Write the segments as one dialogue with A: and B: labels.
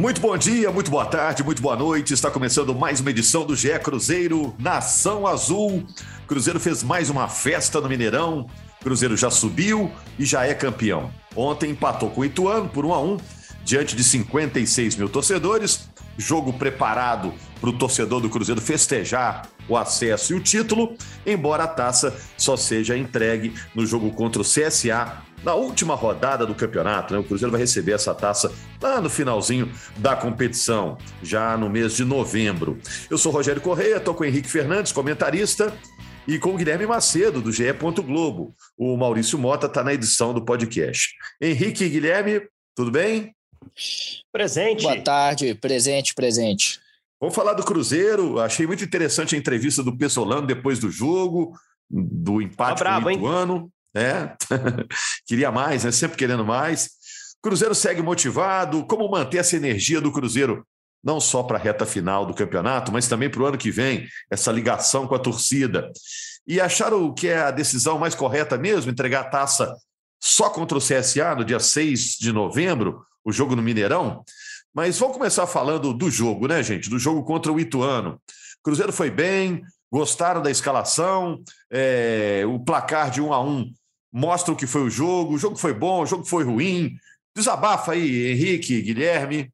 A: Muito bom dia, muito boa tarde, muito boa noite. Está começando mais uma edição do GE Cruzeiro Nação Azul. Cruzeiro fez mais uma festa no Mineirão. Cruzeiro já subiu e já é campeão. Ontem empatou com o Ituano por 1 a 1 diante de 56 mil torcedores. Jogo preparado para o torcedor do Cruzeiro festejar o acesso e o título, embora a taça só seja entregue no jogo contra o CSA na última rodada do campeonato. Né? O Cruzeiro vai receber essa taça lá no finalzinho da competição, já no mês de novembro. Eu sou Rogério Correia, estou com o Henrique Fernandes, comentarista, e com o Guilherme Macedo, do GE. Globo. O Maurício Mota está na edição do podcast. Henrique e Guilherme, tudo bem?
B: Presente.
C: Boa tarde, presente, presente.
A: Vamos falar do Cruzeiro. Achei muito interessante a entrevista do Pessolano depois do jogo, do empate tá bravo, com o Ituano. É, queria mais, né? Sempre querendo mais. Cruzeiro segue motivado. Como manter essa energia do Cruzeiro, não só para a reta final do campeonato, mas também para o ano que vem, essa ligação com a torcida. E acharam que é a decisão mais correta mesmo, entregar a taça só contra o CSA no dia 6 de novembro, o jogo no Mineirão? Mas vamos começar falando do jogo, né, gente? Do jogo contra o Ituano. Cruzeiro foi bem, gostaram da escalação, é, o placar de um a um mostra o que foi o jogo. O jogo foi bom, o jogo foi ruim. Desabafa aí, Henrique, Guilherme.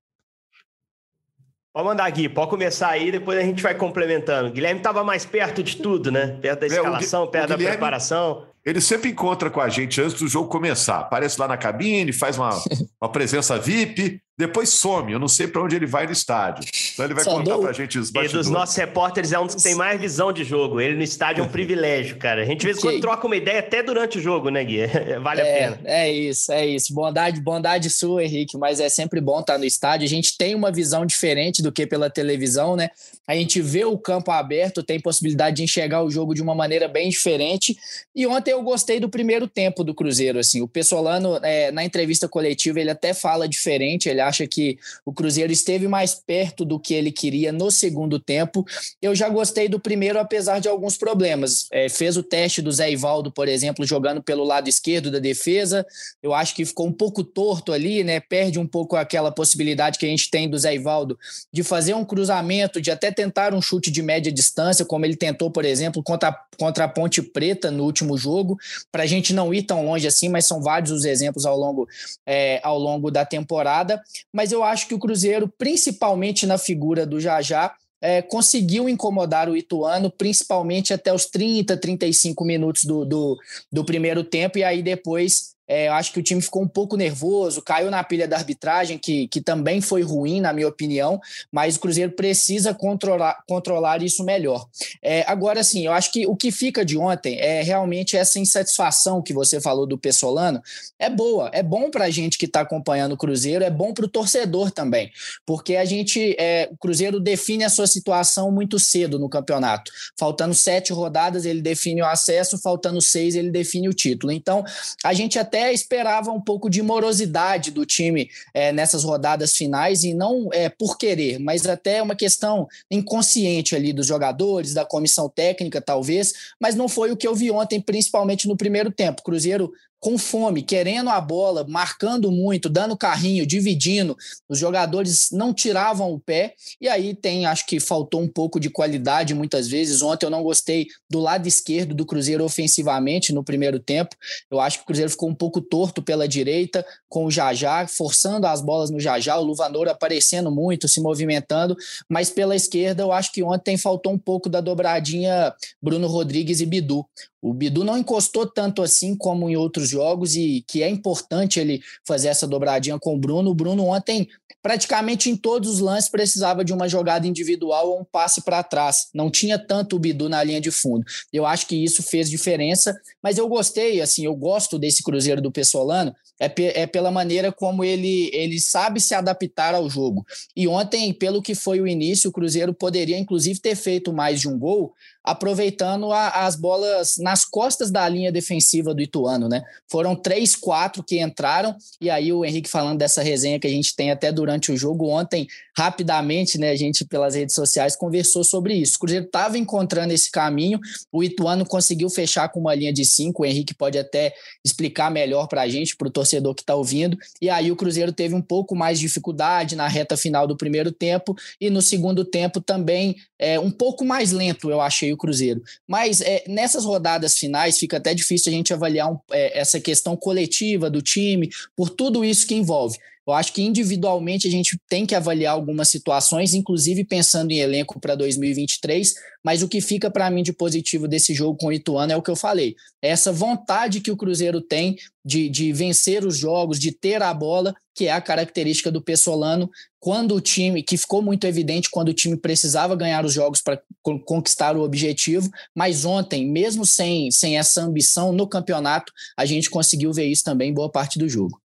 B: Pode mandar, Gui, pode começar aí, depois a gente vai complementando. Guilherme estava mais perto de tudo, né? Perto da escalação, é, o, perto o da preparação.
A: Ele sempre encontra com a gente antes do jogo começar. Aparece lá na cabine, faz uma, uma presença VIP, depois some. Eu não sei para onde ele vai no estádio. Então ele vai Só contar para a gente os
B: bastidores. E dos nossos repórteres é um dos que tem mais visão de jogo. Ele no estádio é um privilégio, cara. A gente, de vez em quando, troca uma ideia até durante o jogo, né, Gui? vale
C: é,
B: a pena.
C: É isso, é isso. Bondade, bondade sua, Henrique, mas é sempre bom estar no estádio. A gente tem uma visão diferente do que pela televisão, né? A gente vê o campo aberto, tem possibilidade de enxergar o jogo de uma maneira bem diferente. E ontem eu gostei do primeiro tempo do Cruzeiro. Assim, o Pessolano, é, na entrevista coletiva, ele até fala diferente. Ele acha que o Cruzeiro esteve mais perto do que ele queria no segundo tempo. Eu já gostei do primeiro, apesar de alguns problemas. É, fez o teste do Zé Ivaldo, por exemplo, jogando pelo lado esquerdo da defesa. Eu acho que ficou um pouco torto ali, né? Perde um pouco aquela possibilidade que a gente tem do Zé Ivaldo de fazer um cruzamento, de até tentar um chute de média distância, como ele tentou, por exemplo, contra, contra a Ponte Preta no último jogo para a gente não ir tão longe assim, mas são vários os exemplos ao longo, é, ao longo da temporada. Mas eu acho que o Cruzeiro, principalmente na figura do Jajá, é, conseguiu incomodar o Ituano, principalmente até os 30, 35 minutos do, do, do primeiro tempo, e aí depois é, eu acho que o time ficou um pouco nervoso, caiu na pilha da arbitragem, que, que também foi ruim, na minha opinião, mas o Cruzeiro precisa controlar, controlar isso melhor. É, agora, sim, eu acho que o que fica de ontem é realmente essa insatisfação que você falou do Pessolano. É boa, é bom para a gente que está acompanhando o Cruzeiro, é bom para o torcedor também, porque a gente, é, o Cruzeiro define a sua situação muito cedo no campeonato. Faltando sete rodadas, ele define o acesso, faltando seis, ele define o título. Então, a gente até até esperava um pouco de morosidade do time é, nessas rodadas finais, e não é, por querer, mas até uma questão inconsciente ali dos jogadores, da comissão técnica, talvez, mas não foi o que eu vi ontem, principalmente no primeiro tempo. Cruzeiro com fome, querendo a bola, marcando muito, dando carrinho, dividindo. Os jogadores não tiravam o pé. E aí tem, acho que faltou um pouco de qualidade muitas vezes. Ontem eu não gostei do lado esquerdo do Cruzeiro ofensivamente no primeiro tempo. Eu acho que o Cruzeiro ficou um pouco torto pela direita, com o Jajá, forçando as bolas no Jajá, o Luvanor aparecendo muito, se movimentando. Mas pela esquerda, eu acho que ontem faltou um pouco da dobradinha Bruno Rodrigues e Bidu. O Bidu não encostou tanto assim como em outros jogos e que é importante ele fazer essa dobradinha com o Bruno. O Bruno ontem, praticamente em todos os lances, precisava de uma jogada individual ou um passe para trás. Não tinha tanto o Bidu na linha de fundo. Eu acho que isso fez diferença, mas eu gostei, assim, eu gosto desse Cruzeiro do Pessolano, é, é pela maneira como ele, ele sabe se adaptar ao jogo. E ontem, pelo que foi o início, o Cruzeiro poderia, inclusive, ter feito mais de um gol, aproveitando a, as bolas nas costas da linha defensiva do Ituano, né? Foram três, quatro que entraram, e aí o Henrique falando dessa resenha que a gente tem até durante o jogo ontem, rapidamente, né? A gente, pelas redes sociais, conversou sobre isso. O Cruzeiro estava encontrando esse caminho, o Ituano conseguiu fechar com uma linha de cinco, o Henrique pode até explicar melhor para a gente, para o torcedor que está ouvindo, e aí o Cruzeiro teve um pouco mais de dificuldade na reta final do primeiro tempo, e no segundo tempo também é, um pouco mais lento, eu achei o Cruzeiro. Mas é, nessas rodadas finais fica até difícil a gente avaliar um, é, essa questão coletiva do time, por tudo isso que envolve. Eu acho que individualmente a gente tem que avaliar algumas situações, inclusive pensando em elenco para 2023, mas o que fica para mim de positivo desse jogo com o Ituano é o que eu falei. É essa vontade que o Cruzeiro tem de, de vencer os jogos, de ter a bola, que é a característica do Pessolano, quando o time, que ficou muito evidente quando o time precisava ganhar os jogos para conquistar o objetivo, mas ontem, mesmo sem, sem essa ambição no campeonato, a gente conseguiu ver isso também boa parte do jogo.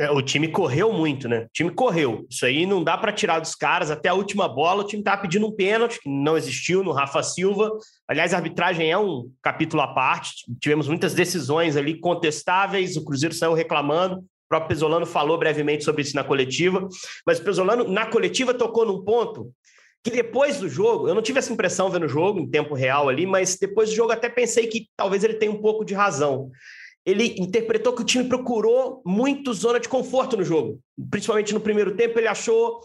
B: É, o time correu muito, né? O time correu. Isso aí não dá para tirar dos caras. Até a última bola, o time estava pedindo um pênalti, que não existiu no Rafa Silva. Aliás, a arbitragem é um capítulo à parte. Tivemos muitas decisões ali contestáveis. O Cruzeiro saiu reclamando. O próprio Pesolano falou brevemente sobre isso na coletiva. Mas o Pesolano, na coletiva, tocou num ponto que depois do jogo, eu não tive essa impressão vendo o jogo em tempo real ali, mas depois do jogo até pensei que talvez ele tenha um pouco de razão ele interpretou que o time procurou muito zona de conforto no jogo. Principalmente no primeiro tempo, ele achou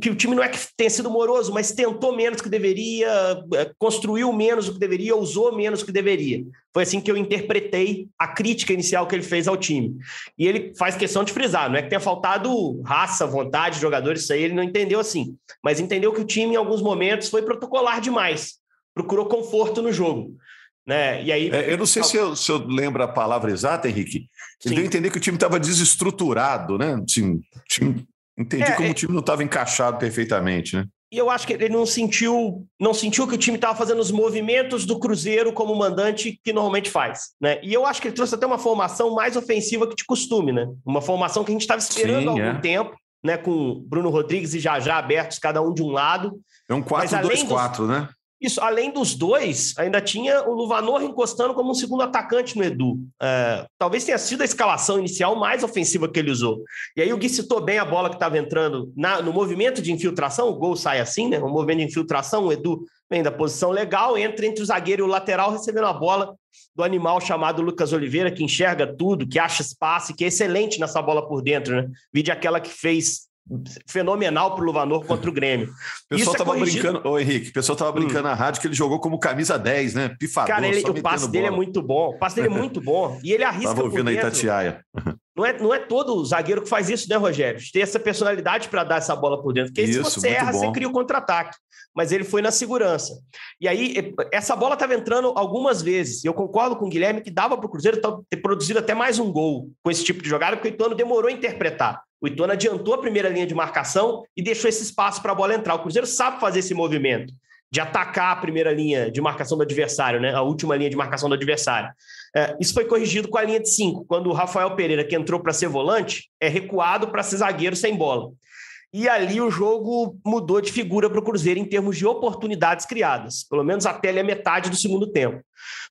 B: que o time não é que tenha sido moroso, mas tentou menos que deveria, é, construiu menos do que deveria, usou menos do que deveria. Foi assim que eu interpretei a crítica inicial que ele fez ao time. E ele faz questão de frisar, não é que tenha faltado raça, vontade, jogadores, isso aí ele não entendeu assim, mas entendeu que o time em alguns momentos foi protocolar demais, procurou conforto no jogo. Né? E aí,
A: é, eu não sei se eu, se eu lembro a palavra exata, Henrique. Ele deu a entender que o time estava desestruturado, né? Assim, time, entendi é, como é... o time não estava encaixado perfeitamente, né?
B: E eu acho que ele não sentiu, não sentiu que o time estava fazendo os movimentos do Cruzeiro como mandante que normalmente faz, né? E eu acho que ele trouxe até uma formação mais ofensiva que de costume, né? Uma formação que a gente estava esperando há algum é. tempo, né? Com Bruno Rodrigues e Jajá abertos, cada um de um lado.
A: É um 4-2-4, né?
B: Isso, além dos dois, ainda tinha o Luvanor encostando como um segundo atacante no Edu. É, talvez tenha sido a escalação inicial mais ofensiva que ele usou. E aí o Gui citou bem a bola que estava entrando na, no movimento de infiltração, o gol sai assim, né? O movimento de infiltração, o Edu vem da posição legal, entra entre o zagueiro e o lateral, recebendo a bola do animal chamado Lucas Oliveira, que enxerga tudo, que acha espaço, que é excelente nessa bola por dentro, né? Vide aquela que fez fenomenal para o Luvanor contra o Grêmio.
A: O pessoal estava é brincando, ô Henrique, o pessoal estava brincando hum. na rádio que ele jogou como camisa 10, né?
B: Pifador, Cara, ele, o passe dele é muito bom. O passe dele é muito bom. E ele arrisca. Estava
A: ouvindo a Itatiaia.
B: Não é, não é todo zagueiro que faz isso, né, Rogério? Tem essa personalidade para dar essa bola por dentro. Porque isso, se você erra, bom. você cria o contra-ataque. Mas ele foi na segurança. E aí, essa bola estava entrando algumas vezes. Eu concordo com o Guilherme que dava para o Cruzeiro ter produzido até mais um gol com esse tipo de jogada, porque o Ituano demorou a interpretar. O Ituano adiantou a primeira linha de marcação e deixou esse espaço para a bola entrar. O Cruzeiro sabe fazer esse movimento de atacar a primeira linha de marcação do adversário, né? a última linha de marcação do adversário. É, isso foi corrigido com a linha de cinco, quando o Rafael Pereira, que entrou para ser volante, é recuado para ser zagueiro sem bola. E ali o jogo mudou de figura para o Cruzeiro em termos de oportunidades criadas, pelo menos até a metade do segundo tempo.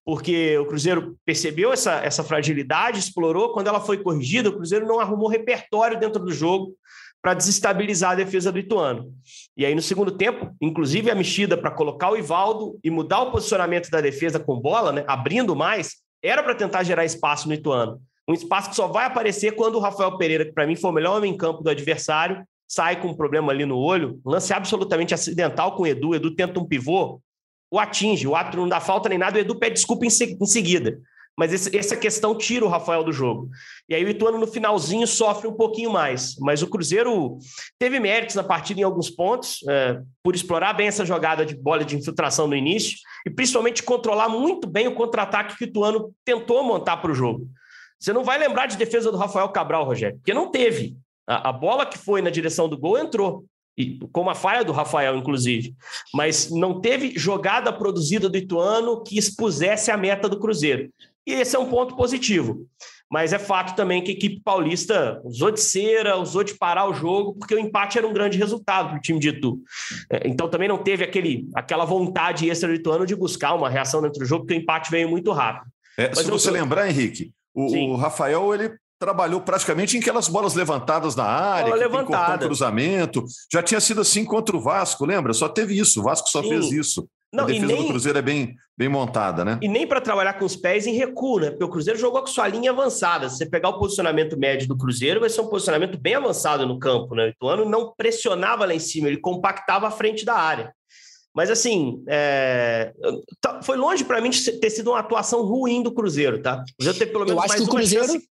B: Porque o Cruzeiro percebeu essa, essa fragilidade, explorou. Quando ela foi corrigida, o Cruzeiro não arrumou repertório dentro do jogo para desestabilizar a defesa do Ituano. E aí, no segundo tempo, inclusive a mexida para colocar o Ivaldo e mudar o posicionamento da defesa com bola, né, abrindo mais, era para tentar gerar espaço no Ituano. Um espaço que só vai aparecer quando o Rafael Pereira, que para mim foi o melhor homem em campo do adversário, sai com um problema ali no olho, lance absolutamente acidental com o Edu, o Edu tenta um pivô, o atinge, o árbitro não dá falta nem nada, o Edu pede desculpa em, se, em seguida. mas esse, essa questão tira o Rafael do jogo. E aí o Ituano no finalzinho sofre um pouquinho mais. Mas o Cruzeiro teve méritos na partida em alguns pontos, é, por explorar bem essa jogada de bola de infiltração no início e principalmente controlar muito bem o contra-ataque que o Ituano tentou montar para o jogo. Você não vai lembrar de defesa do Rafael Cabral, Rogério, porque não teve. A, a bola que foi na direção do gol entrou e com uma falha do Rafael, inclusive, mas não teve jogada produzida do Ituano que expusesse a meta do Cruzeiro. E esse é um ponto positivo. Mas é fato também que a equipe paulista usou de cera, usou de parar o jogo, porque o empate era um grande resultado para o time de Itu. É, então também não teve aquele, aquela vontade extra do Ituano de buscar uma reação dentro do jogo, porque o empate veio muito rápido.
A: É, se você lembrar, Henrique, o, o, Rafael ele trabalhou praticamente em aquelas bolas levantadas na área, Bola levantada. cruzamento. Já tinha sido assim contra o Vasco, lembra? Só teve isso. O Vasco só Sim. fez isso. Não, a defesa nem, do Cruzeiro é bem, bem montada, né?
B: E nem para trabalhar com os pés em recuo, né? Porque o Cruzeiro jogou com sua linha avançada. Se você pegar o posicionamento médio do Cruzeiro, vai ser um posicionamento bem avançado no campo, né? O Ituano não pressionava lá em cima, ele compactava a frente da área. Mas assim, é... Tá, foi longe para mim de ter sido uma atuação ruim do Cruzeiro, tá? O
C: Cruzeiro teve pelo menos Eu acho mais que o Cruzeiro... Chance...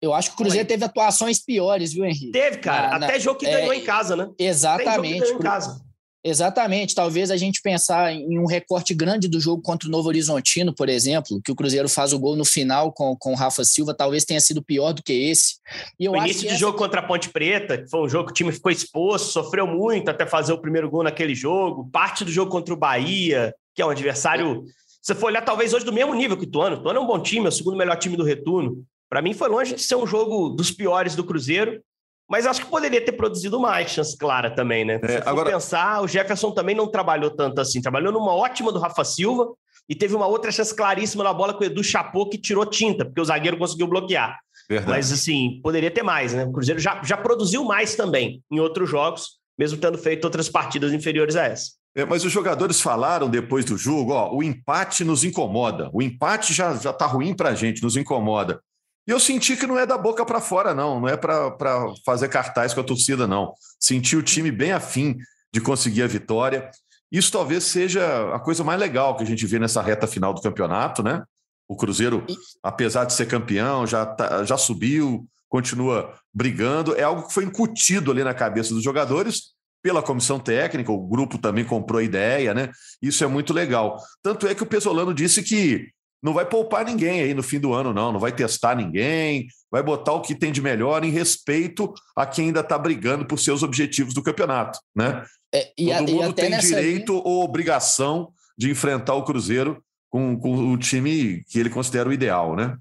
C: Eu acho que o Cruzeiro teve atuações piores, viu, Henrique?
B: Teve, cara. Na, Até jogo que é... ganhou em casa, né?
C: Exatamente. Até em casa. Exatamente. Talvez a gente pensar em um recorte grande do jogo contra o Novo Horizontino, por exemplo, que o Cruzeiro faz o gol no final com, com o Rafa Silva, talvez tenha sido pior do que esse.
B: E o início de essa... jogo contra a Ponte Preta, que foi um jogo que o time ficou exposto, sofreu muito até fazer o primeiro gol naquele jogo. Parte do jogo contra o Bahia, que é um adversário. Se você for olhar, talvez hoje do mesmo nível que o Tuano. O Tuano é um bom time, é o segundo melhor time do retorno. Para mim, foi longe de ser um jogo dos piores do Cruzeiro. Mas acho que poderia ter produzido mais chance clara também, né? É, Se for agora... pensar, o Jefferson também não trabalhou tanto assim. Trabalhou numa ótima do Rafa Silva e teve uma outra chance claríssima na bola com o Edu Chapô que tirou tinta, porque o zagueiro conseguiu bloquear. Verdade. Mas, assim, poderia ter mais, né? O Cruzeiro já, já produziu mais também em outros jogos, mesmo tendo feito outras partidas inferiores a essa.
A: É, mas os jogadores falaram depois do jogo, ó, o empate nos incomoda. O empate já, já tá ruim pra gente, nos incomoda. E eu senti que não é da boca para fora, não. Não é para fazer cartaz com a torcida, não. Senti o time bem afim de conseguir a vitória. Isso talvez seja a coisa mais legal que a gente vê nessa reta final do campeonato, né? O Cruzeiro, apesar de ser campeão, já, tá, já subiu, continua brigando. É algo que foi incutido ali na cabeça dos jogadores pela comissão técnica, o grupo também comprou a ideia, né? Isso é muito legal. Tanto é que o Pesolano disse que não vai poupar ninguém aí no fim do ano, não. Não vai testar ninguém, vai botar o que tem de melhor em respeito a quem ainda está brigando por seus objetivos do campeonato, né? É, e Todo a, mundo tem direito linha... ou obrigação de enfrentar o Cruzeiro com, com o time que ele considera o ideal, né?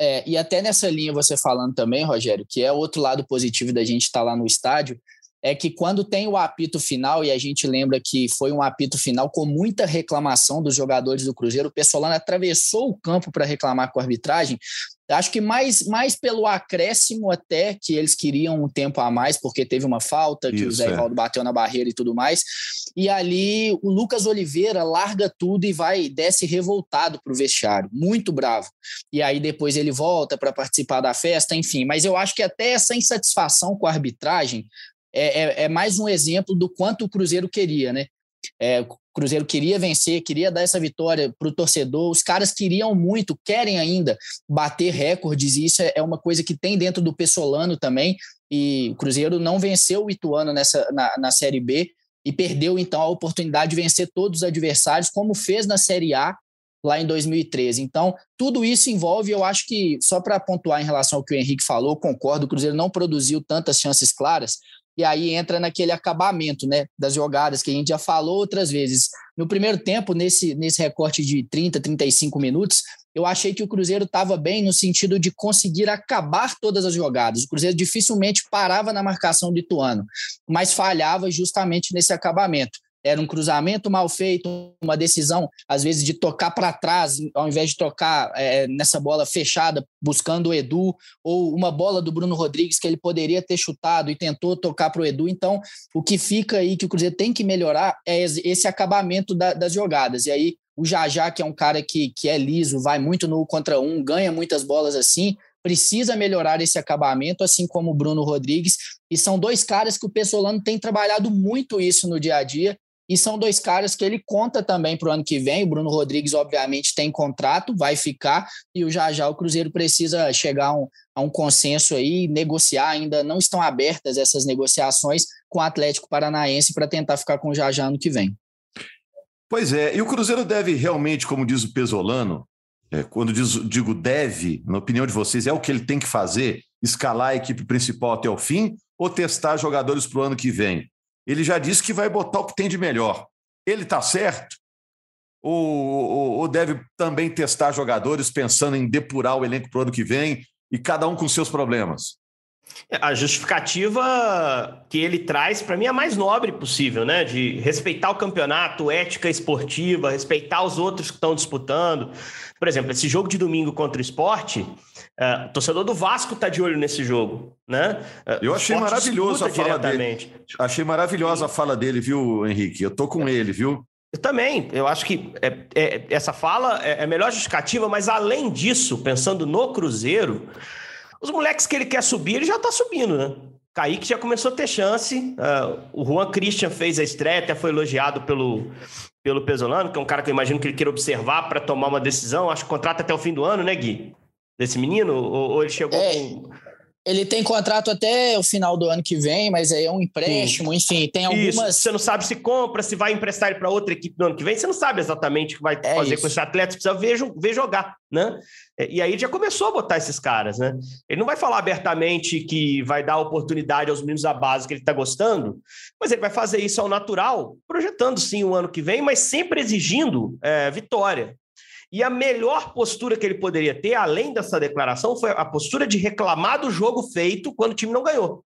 C: É, e até nessa linha você falando também, Rogério, que é outro lado positivo da gente estar tá lá no estádio, é que quando tem o apito final, e a gente lembra que foi um apito final com muita reclamação dos jogadores do Cruzeiro, o Pessolano atravessou o campo para reclamar com a arbitragem. Acho que mais, mais pelo acréscimo até que eles queriam um tempo a mais, porque teve uma falta, que Isso, o Zé é. bateu na barreira e tudo mais. E ali o Lucas Oliveira larga tudo e vai, desce revoltado para o vestiário, muito bravo. E aí depois ele volta para participar da festa, enfim. Mas eu acho que até essa insatisfação com a arbitragem é, é, é mais um exemplo do quanto o Cruzeiro queria, né? É, o Cruzeiro queria vencer, queria dar essa vitória para o torcedor. Os caras queriam muito, querem ainda bater recordes, e isso é, é uma coisa que tem dentro do Pessolano também. E o Cruzeiro não venceu o Ituano nessa, na, na Série B e perdeu então a oportunidade de vencer todos os adversários, como fez na Série A lá em 2013. Então, tudo isso envolve, eu acho que, só para pontuar em relação ao que o Henrique falou, concordo, o Cruzeiro não produziu tantas chances claras, e aí entra naquele acabamento né, das jogadas que a gente já falou outras vezes. No primeiro tempo, nesse, nesse recorte de 30, 35 minutos, eu achei que o Cruzeiro estava bem no sentido de conseguir acabar todas as jogadas. O Cruzeiro dificilmente parava na marcação do Ituano, mas falhava justamente nesse acabamento era um cruzamento mal feito, uma decisão, às vezes, de tocar para trás, ao invés de tocar é, nessa bola fechada, buscando o Edu, ou uma bola do Bruno Rodrigues que ele poderia ter chutado e tentou tocar para o Edu. Então, o que fica aí que o Cruzeiro tem que melhorar é esse acabamento da, das jogadas. E aí, o Jajá, que é um cara que, que é liso, vai muito no contra um, ganha muitas bolas assim, precisa melhorar esse acabamento, assim como o Bruno Rodrigues. E são dois caras que o Pessolano tem trabalhado muito isso no dia a dia e são dois caras que ele conta também para o ano que vem. O Bruno Rodrigues, obviamente, tem contrato, vai ficar, e o já já o Cruzeiro precisa chegar a um, a um consenso aí, negociar. Ainda não estão abertas essas negociações com o Atlético Paranaense para tentar ficar com o já já ano que vem.
A: Pois é, e o Cruzeiro deve realmente, como diz o Pesolano, é, quando diz, digo deve, na opinião de vocês, é o que ele tem que fazer? Escalar a equipe principal até o fim ou testar jogadores para o ano que vem? Ele já disse que vai botar o que tem de melhor. Ele está certo? Ou, ou, ou, deve também testar jogadores pensando em depurar o elenco para o ano que vem e cada um com seus problemas?
B: A justificativa que ele traz, para mim, é a mais nobre possível, né? De respeitar o campeonato, ética esportiva, respeitar os outros que estão disputando. Por exemplo, esse jogo de domingo contra o esporte, uh, o torcedor do Vasco está de olho nesse jogo, né?
A: Uh, Eu achei maravilhoso a fala dele. Achei maravilhosa a fala dele, viu, Henrique? Eu tô com ele, viu?
B: Eu também, eu acho que é, é, essa fala é, é melhor justificativa, mas além disso, pensando no Cruzeiro, os moleques que ele quer subir, ele já está subindo, né? Kaique já começou a ter chance. Uh, o Juan Christian fez a estreia, até foi elogiado pelo, pelo Pesolano, que é um cara que eu imagino que ele queira observar para tomar uma decisão. Acho que contrata até o fim do ano, né, Gui? Desse menino? Ou, ou ele chegou é, com.
C: Ele tem contrato até o final do ano que vem, mas aí é um empréstimo, Sim. enfim, tem algumas. Isso.
B: Você não sabe se compra, se vai emprestar ele para outra equipe no ano que vem, você não sabe exatamente o que vai é fazer isso. com esse atleta, você precisa ver, ver jogar, né? É, e aí já começou a botar esses caras, né? Ele não vai falar abertamente que vai dar oportunidade aos meninos da base que ele está gostando, mas ele vai fazer isso ao natural, projetando sim o ano que vem, mas sempre exigindo é, vitória. E a melhor postura que ele poderia ter, além dessa declaração, foi a postura de reclamar do jogo feito quando o time não ganhou.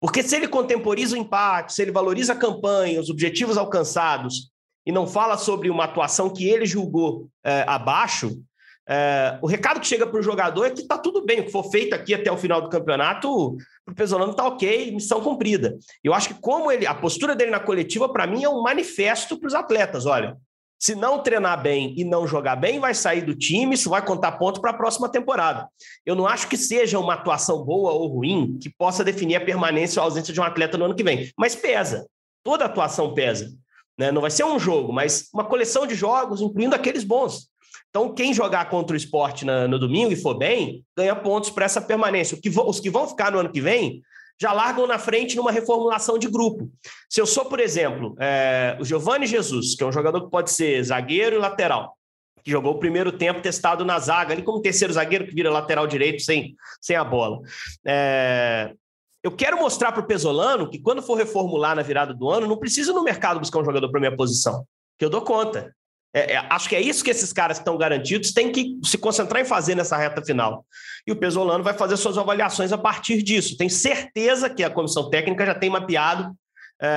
B: Porque se ele contemporiza o empate, se ele valoriza a campanha, os objetivos alcançados, e não fala sobre uma atuação que ele julgou é, abaixo, é, o recado que chega para o jogador é que está tudo bem, o que for feito aqui até o final do campeonato, o Pesolano está ok, missão cumprida. Eu acho que como ele, a postura dele na coletiva, para mim, é um manifesto para os atletas. Olha, se não treinar bem e não jogar bem, vai sair do time, isso vai contar ponto para a próxima temporada. Eu não acho que seja uma atuação boa ou ruim que possa definir a permanência ou a ausência de um atleta no ano que vem, mas pesa. Toda atuação pesa. Né? Não vai ser um jogo, mas uma coleção de jogos, incluindo aqueles bons. Então, quem jogar contra o esporte no domingo e for bem, ganha pontos para essa permanência. Os que vão ficar no ano que vem já largam na frente numa reformulação de grupo. Se eu sou, por exemplo, é, o Giovanni Jesus, que é um jogador que pode ser zagueiro e lateral, que jogou o primeiro tempo testado na zaga, ali como terceiro zagueiro que vira lateral direito sem, sem a bola. É, eu quero mostrar para o Pesolano que quando for reformular na virada do ano, não precisa no mercado buscar um jogador para minha posição, que eu dou conta. É, é, acho que é isso que esses caras que estão garantidos têm que se concentrar em fazer nessa reta final. E o Pesolano vai fazer suas avaliações a partir disso. Tenho certeza que a comissão técnica já tem mapeado é,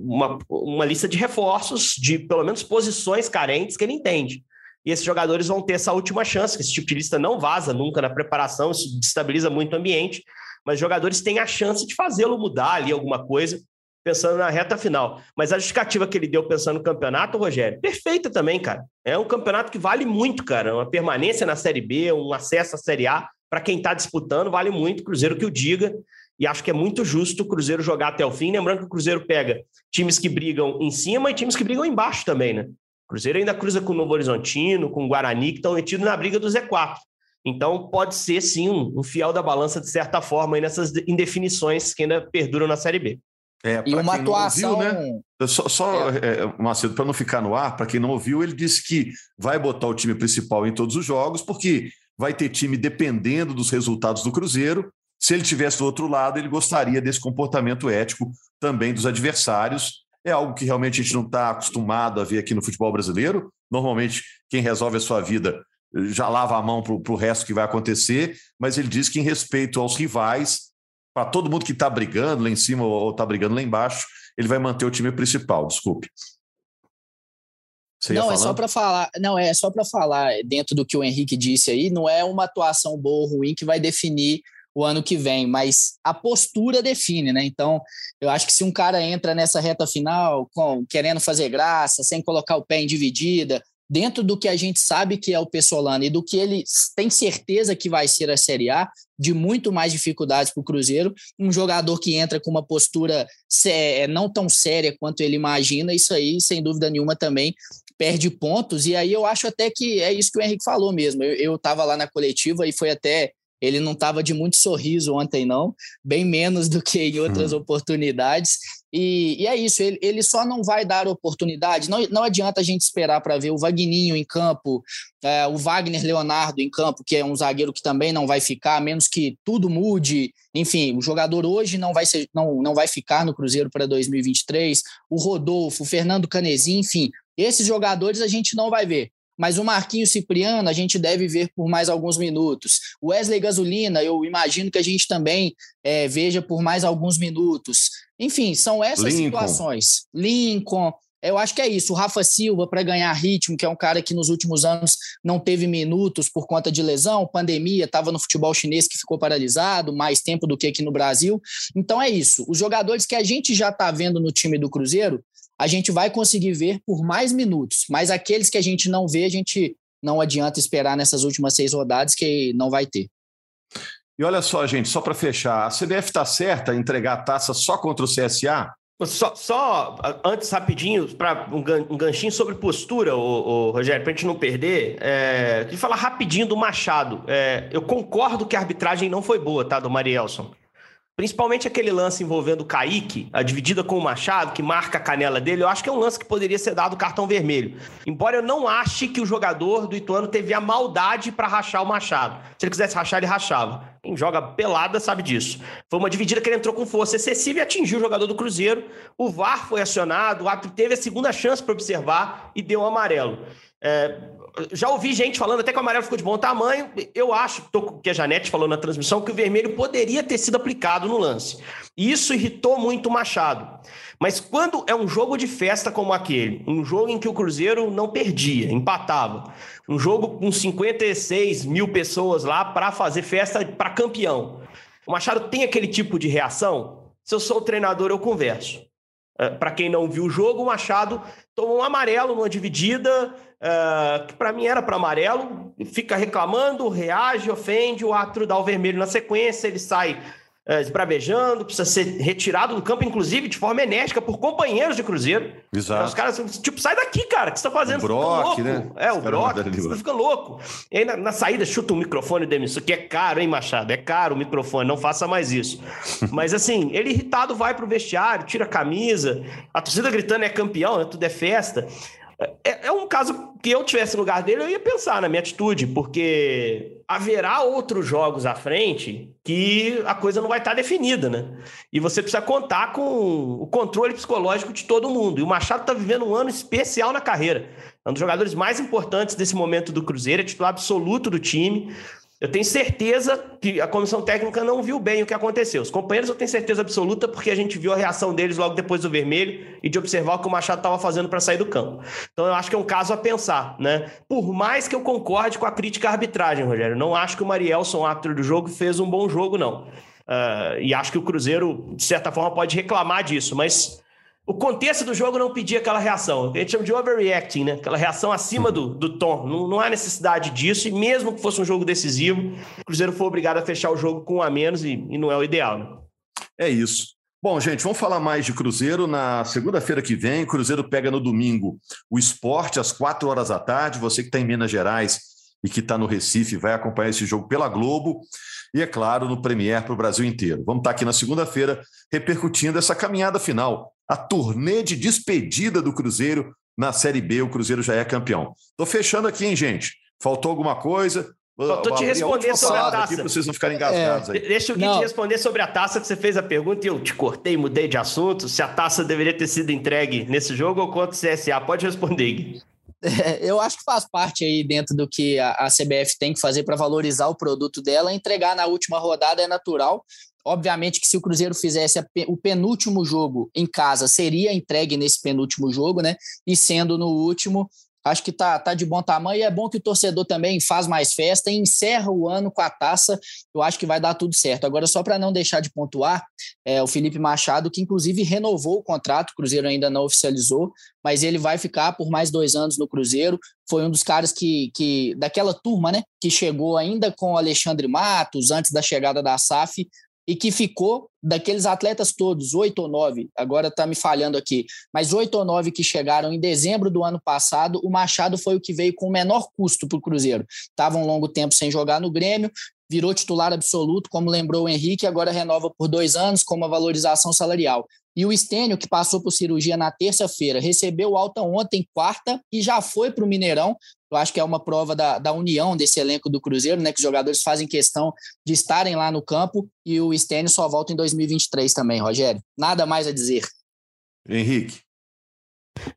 B: uma, uma lista de reforços, de pelo menos posições carentes que ele entende. E esses jogadores vão ter essa última chance, que esse tipo de lista não vaza nunca na preparação, isso destabiliza muito o ambiente, mas jogadores têm a chance de fazê-lo mudar ali alguma coisa pensando na reta final. Mas a justificativa que ele deu pensando no campeonato, Rogério, perfeita também, cara. É um campeonato que vale muito, cara. Uma permanência na Série B, um acesso à Série A, para quem está disputando, vale muito. Cruzeiro que o diga. E acho que é muito justo o Cruzeiro jogar até o fim. Lembrando que o Cruzeiro pega times que brigam em cima e times que brigam embaixo também, né? O Cruzeiro ainda cruza com o Novo Horizontino, com o Guarani, que estão metidos na briga do Z4. Então, pode ser, sim, um, fiel da balança, de certa forma, aí nessas indefinições que ainda perduram na Série B.
C: É, e uma atuação. Ouviu, né?
A: Só, só é. É, Macedo, para não ficar no ar, para quem não ouviu, ele disse que vai botar o time principal em todos os jogos, porque vai ter time dependendo dos resultados do Cruzeiro. Se ele tivesse do outro lado, ele gostaria desse comportamento ético também dos adversários. É algo que realmente a gente não está acostumado a ver aqui no futebol brasileiro. Normalmente, quem resolve a sua vida já lava a mão para o resto que vai acontecer, mas ele diz que, em respeito aos rivais, para todo mundo que está brigando lá em cima ou está brigando lá embaixo, ele vai manter o time principal. Desculpe.
C: Você não, é só para falar. Não, é só para falar dentro do que o Henrique disse aí. Não é uma atuação boa ou ruim que vai definir o ano que vem, mas a postura define, né? Então, eu acho que se um cara entra nessa reta final com, querendo fazer graça, sem colocar o pé em dividida, dentro do que a gente sabe que é o Pessolano e do que ele tem certeza que vai ser a Série A, de muito mais dificuldades para o Cruzeiro, um jogador que entra com uma postura é, não tão séria quanto ele imagina, isso aí, sem dúvida nenhuma, também perde pontos, e aí eu acho até que é isso que o Henrique falou mesmo. Eu estava lá na coletiva e foi até ele não estava de muito sorriso ontem, não, bem menos do que em outras hum. oportunidades. E, e, é isso, ele, ele só não vai dar oportunidade. Não, não adianta a gente esperar para ver o Vagninho em campo, é, o Wagner Leonardo em campo, que é um zagueiro que também não vai ficar, a menos que tudo mude. Enfim, o jogador hoje não vai, ser, não, não vai ficar no Cruzeiro para 2023. O Rodolfo, o Fernando Canesi, enfim, esses jogadores a gente não vai ver mas o Marquinhos Cipriano a gente deve ver por mais alguns minutos. O Wesley Gasolina, eu imagino que a gente também é, veja por mais alguns minutos. Enfim, são essas Lincoln. situações. Lincoln, eu acho que é isso. O Rafa Silva, para ganhar ritmo, que é um cara que nos últimos anos não teve minutos por conta de lesão, pandemia, estava no futebol chinês que ficou paralisado, mais tempo do que aqui no Brasil. Então é isso. Os jogadores que a gente já está vendo no time do Cruzeiro, a gente vai conseguir ver por mais minutos, mas aqueles que a gente não vê, a gente não adianta esperar nessas últimas seis rodadas que não vai ter.
A: E olha só, gente, só para fechar, a CBF está certa em entregar a taça só contra o CSA?
B: Só, só antes, rapidinho, para um ganchinho sobre postura, o, Rogério, para a gente não perder, é, de falar rapidinho do Machado. É, eu concordo que a arbitragem não foi boa, tá, do Marielson. Principalmente aquele lance envolvendo o Kaique, a dividida com o Machado, que marca a canela dele, eu acho que é um lance que poderia ser dado cartão vermelho. Embora eu não ache que o jogador do Ituano teve a maldade para rachar o Machado. Se ele quisesse rachar, ele rachava. Quem joga pelada sabe disso. Foi uma dividida que ele entrou com força excessiva e atingiu o jogador do Cruzeiro. O VAR foi acionado, o árbitro teve a segunda chance para observar e deu um amarelo. É, já ouvi gente falando até que o amarelo ficou de bom tamanho. Eu acho, que a Janete falou na transmissão, que o vermelho poderia ter sido aplicado no lance. E isso irritou muito o Machado. Mas quando é um jogo de festa como aquele, um jogo em que o Cruzeiro não perdia, empatava, um jogo com 56 mil pessoas lá para fazer festa para campeão, o Machado tem aquele tipo de reação? Se eu sou o treinador, eu converso. É, para quem não viu o jogo, o Machado tomou um amarelo numa dividida, uh, que para mim era para amarelo, fica reclamando, reage, ofende, o árbitro dá o vermelho na sequência, ele sai esbravejando, precisa ser retirado do campo, inclusive de forma enérgica, por companheiros de Cruzeiro.
A: Exato.
B: Os caras, tipo, sai daqui, cara, o que você tá fazendo?
A: O Brock,
B: louco.
A: né?
B: É, o Brock, você fica louco. E aí na, na saída chuta o um microfone do emissor, que é caro, hein, Machado? É caro o microfone, não faça mais isso. Mas assim, ele irritado vai pro vestiário, tira a camisa, a torcida gritando é campeão, né? tudo é festa. É, é, um caso que eu tivesse no lugar dele, eu ia pensar na minha atitude, porque haverá outros jogos à frente que a coisa não vai estar definida, né? E você precisa contar com o controle psicológico de todo mundo. E o Machado está vivendo um ano especial na carreira. É um dos jogadores mais importantes desse momento do Cruzeiro, é titular absoluto do time. Eu tenho certeza que a comissão técnica não viu bem o que aconteceu. Os companheiros eu tenho certeza absoluta porque a gente viu a reação deles logo depois do vermelho e de observar o que o Machado estava fazendo para sair do campo. Então eu acho que é um caso a pensar, né? Por mais que eu concorde com a crítica à arbitragem, Rogério, não acho que o Marielson, árbitro do jogo, fez um bom jogo, não. Uh, e acho que o Cruzeiro, de certa forma, pode reclamar disso, mas o contexto do jogo não pedia aquela reação. A gente chama de overreacting, né? Aquela reação acima do, do tom. Não, não há necessidade disso, e mesmo que fosse um jogo decisivo, o Cruzeiro foi obrigado a fechar o jogo com um a menos e, e não é o ideal. Né?
A: É isso. Bom, gente, vamos falar mais de Cruzeiro na segunda-feira que vem. Cruzeiro pega no domingo o esporte às quatro horas da tarde. Você que está em Minas Gerais e que está no Recife vai acompanhar esse jogo pela Globo e, é claro, no Premier para o Brasil inteiro. Vamos estar tá aqui na segunda-feira repercutindo essa caminhada final a turnê de despedida do Cruzeiro na Série B. O Cruzeiro já é campeão. Estou fechando aqui, hein, gente? Faltou alguma coisa?
B: Faltou te responder sobre a taça.
A: Aqui vocês não ficarem engasgados é, aí.
B: Deixa eu te responder sobre a taça que você fez a pergunta e eu te cortei, mudei de assunto. Se a taça deveria ter sido entregue nesse jogo ou contra o CSA. Pode responder, Gui.
C: Eu acho que faz parte aí dentro do que a, a CBF tem que fazer para valorizar o produto dela. Entregar na última rodada é natural. Obviamente que se o Cruzeiro fizesse o penúltimo jogo em casa, seria entregue nesse penúltimo jogo, né? E sendo no último, Acho que tá, tá de bom tamanho e é bom que o torcedor também faz mais festa e encerra o ano com a taça. Eu acho que vai dar tudo certo. Agora, só para não deixar de pontuar, é, o Felipe Machado, que inclusive renovou o contrato, o Cruzeiro ainda não oficializou, mas ele vai ficar por mais dois anos no Cruzeiro. Foi um dos caras que, que daquela turma, né, que chegou ainda com o Alexandre Matos, antes da chegada da SAF, e que ficou daqueles atletas todos, oito ou nove, agora está me falhando aqui, mas oito ou nove que chegaram em dezembro do ano passado, o Machado foi o que veio com o menor custo para o Cruzeiro. Estava um longo tempo sem jogar no Grêmio, virou titular absoluto, como lembrou o Henrique, agora renova por dois anos com uma valorização salarial. E o Estênio, que passou por cirurgia na terça-feira, recebeu alta ontem, quarta, e já foi para o Mineirão. Eu acho que é uma prova da, da união desse elenco do Cruzeiro, né? Que os jogadores fazem questão de estarem lá no campo. E o Estênio só volta em 2023 também, Rogério. Nada mais a dizer.
A: Henrique.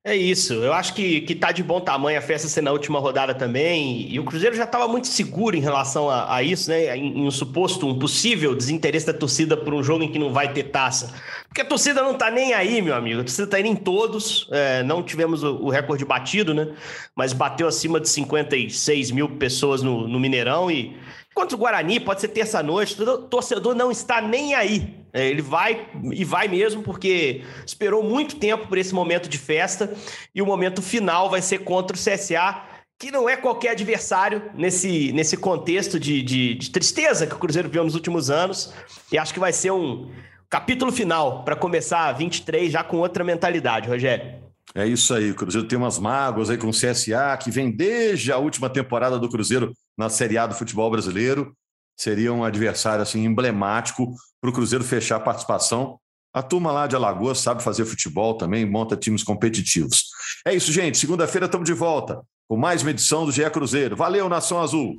B: É isso, eu acho que, que tá de bom tamanho a festa ser na última rodada também, e o Cruzeiro já estava muito seguro em relação a, a isso, né? Em, em, um suposto, um possível desinteresse da torcida por um jogo em que não vai ter taça. Porque a torcida não tá nem aí, meu amigo. A torcida tá indo em todos. É, não tivemos o, o, recorde batido, né? Mas bateu acima de 56 mil pessoas no, no Mineirão e Contra o Guarani, pode ser terça-noite, o torcedor não está nem aí. É, ele vai e vai mesmo, porque esperou muito tempo por esse momento de festa e o momento final vai ser contra o CSA, que não é qualquer adversário nesse, nesse contexto de, de, de tristeza que o Cruzeiro viu nos últimos anos. E acho que vai ser um capítulo final para começar 23 já com outra mentalidade, Rogério.
A: É isso aí, o Cruzeiro tem umas mágoas aí com o CSA, que vem desde a última temporada do Cruzeiro na Série A do futebol brasileiro. Seria um adversário assim emblemático para o Cruzeiro fechar a participação. A turma lá de Alagoas sabe fazer futebol também, monta times competitivos. É isso, gente. Segunda-feira estamos de volta com mais uma edição do GE Cruzeiro. Valeu, Nação Azul!